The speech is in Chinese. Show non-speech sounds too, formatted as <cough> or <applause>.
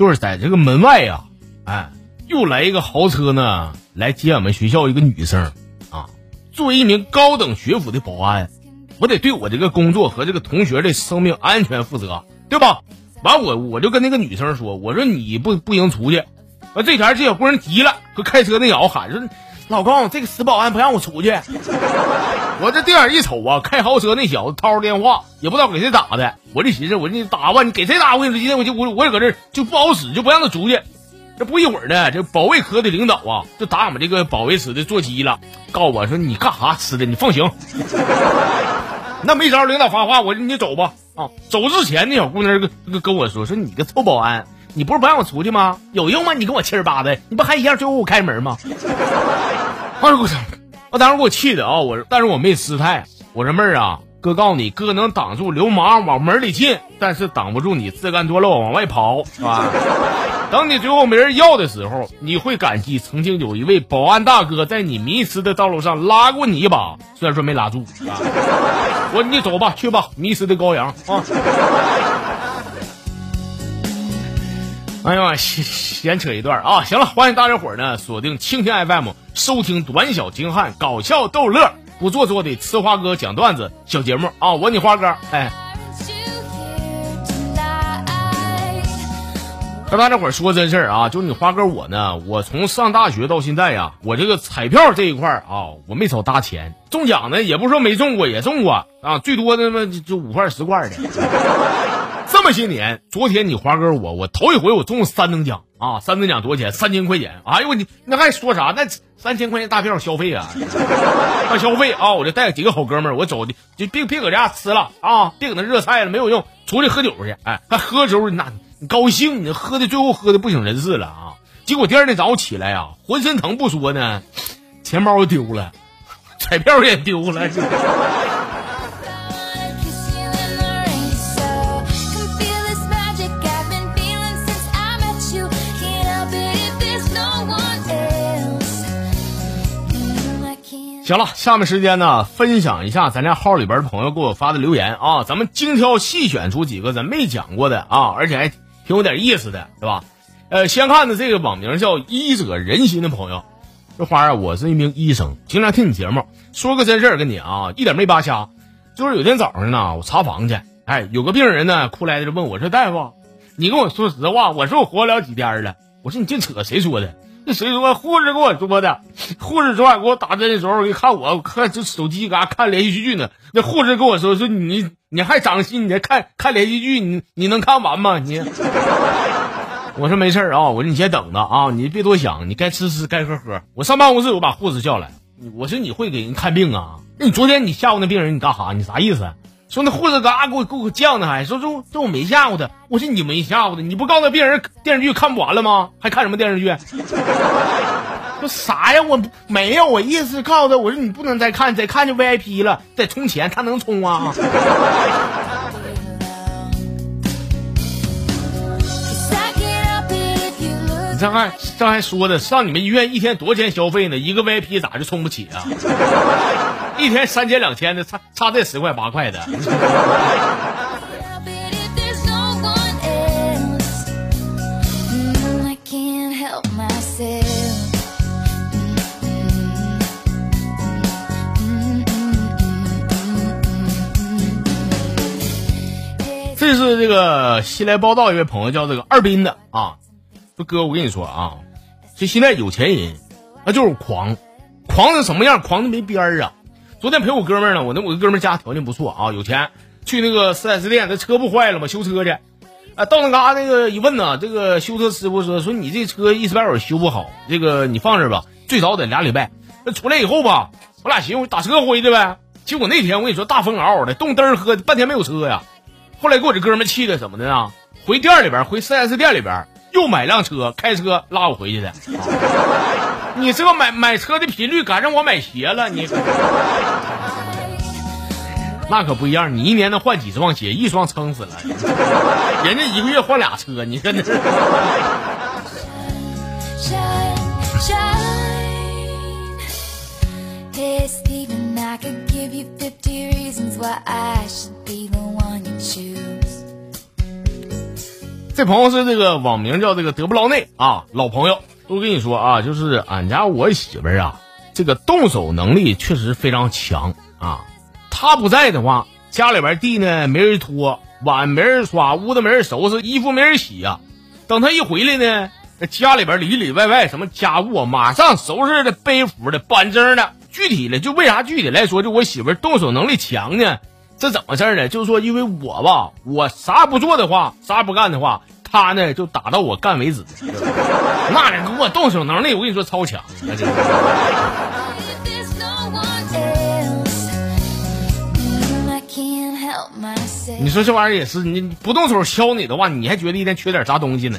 就是在这个门外呀，哎，又来一个豪车呢，来接俺们学校一个女生啊。作为一名高等学府的保安，我得对我这个工作和这个同学的生命安全负责，对吧？完我我就跟那个女生说，我说你不不行出去。完这前这小姑娘急了，和开车那小子喊说：“老公，这个死保安不让我出去。<laughs> ”我这电眼一瞅啊，开豪车那小子掏着电话，也不知道给谁打的。我这寻思，我说你打吧，你给谁打？我跟你说，今天我就我我也搁这就不好使，就不让他出去。这不一会儿呢，这保卫科的领导啊，就打俺们这个保卫室的座机了，告我说你干啥吃的？你放行。<laughs> 那没招，领导发话，我说你走吧。啊，走之前那小姑娘跟跟我说说你个臭保安。你不是不让我出去吗？有用吗？你跟我七十八的，你不还一样追我开门吗？哎呦我操！我当时给我气的啊！我但是我没失态。我说妹儿啊，哥告诉你，哥能挡住流氓往门里进，但是挡不住你自甘堕落往外跑，是吧？<laughs> 等你最后没人要的时候，你会感激曾经有一位保安大哥在你迷失的道路上拉过你一把，虽然说没拉住。啊、<laughs> 我你走吧，去吧，迷失的羔羊啊！<laughs> 哎呀妈，闲闲扯一段啊！行了，欢迎大家伙儿呢锁定蜻蜓 FM 收听短小精悍、搞笑逗乐、不做作的吃花哥讲段子小节目啊！我你花哥，哎，跟大家伙儿说真事儿啊，就你花哥我呢，我从上大学到现在呀，我这个彩票这一块儿啊，我没少搭钱，中奖呢也不是说没中过，也中过啊，最多的嘛就五块十块的。这些年，昨天你华哥我我头一回我中了三等奖啊！三等奖多少钱？三千块钱！哎呦你那还说啥？那三千块钱大票消费啊！<laughs> 大消费啊！我就带几个好哥们儿，我走的就别别搁家吃了啊！别搁那热菜了，没有用，出去喝酒去！哎，还喝时候那你高兴，你喝的最后喝的不省人事了啊！结果第二天早上起来呀，浑身疼不说呢，钱包丢了，彩票也丢了。行了，下面时间呢，分享一下咱家号里边的朋友给我发的留言啊，咱们精挑细选出几个咱没讲过的啊，而且还挺有点意思的，对吧？呃，先看的这个网名叫医者仁心的朋友，这花啊，我是一名医生，经常听你节目，说个真事儿跟你啊，一点没扒瞎，就是有天早上呢，我查房去，哎，有个病人呢，哭来的问我说：“大夫，你跟我说实话，我说我活不了几天了。”我说：“你净扯，谁说的？” <laughs> 谁说？护士跟我说的。护士昨晚给我打针的时候，一看我看这手机嘎看连续剧呢。那护士跟我说说你你还长心，你还看看连续剧，你你能看完吗？你？我说没事啊，我说你先等着啊，你别多想，你该吃吃，该喝喝。我上办公室，我把护士叫来，我说你会给人看病啊？那你昨天你吓唬那病人，你干啥？你啥意思？说那护士嘎给我给我犟的，还说这这我没吓唬他。我说你没吓唬他，你不告诉他病人电视剧看不完了吗？还看什么电视剧？说啥呀？我没有，我意思是告诉他，我说你不能再看，再看就 VIP 了，得充钱，他能充啊？你这还这还说的，上你们医院一天多少钱消费呢？一个 VIP 咋就充不起啊？一天三千两千的，差差这十块八块的。这是这个新来报道一位朋友叫这个二斌的啊，说哥，我跟你说啊，这现在有钱人那就是狂，狂成什么样？狂的没边儿啊！昨天陪我哥们儿呢，我那我哥们儿家条件不错啊，有钱，去那个四 S 店，那车不坏了吗？修车去，啊，到那嘎那个一问呢，这个修车师傅说说你这车一时半会儿修不好，这个你放这吧，最少得俩礼拜。那出来以后吧，我俩寻思打车回去呗。结果那天我跟你说大风嗷嗷的，冻灯喝半天没有车呀。后来给我这哥们气的怎么的呢？回店里边，回四 S 店里边又买辆车，开车拉我回去的。你这个买买车的频率赶上我买鞋了，你那可不一样。你一年能换几双鞋？一双撑死了，人家一个月换俩车，你跟这。这朋友是这个网名叫这个德布劳内啊，老朋友。我跟你说啊，就是俺家我媳妇儿啊，这个动手能力确实非常强啊。她不在的话，家里边地呢没人拖，碗没人刷，屋子没人收拾，衣服没人洗呀。等她一回来呢，家里边里里外外什么家务啊马上收拾的背服的板正的。具体的就为啥具体来说，就我媳妇儿动手能力强呢？这怎么事儿呢？就是说，因为我吧，我啥不做的话，啥不干的话。他呢，就打到我干为止。那人给我动手能力，我跟你说超强。你说这玩意儿也是，你不动手削你的话，你还觉得一天缺点啥东西呢？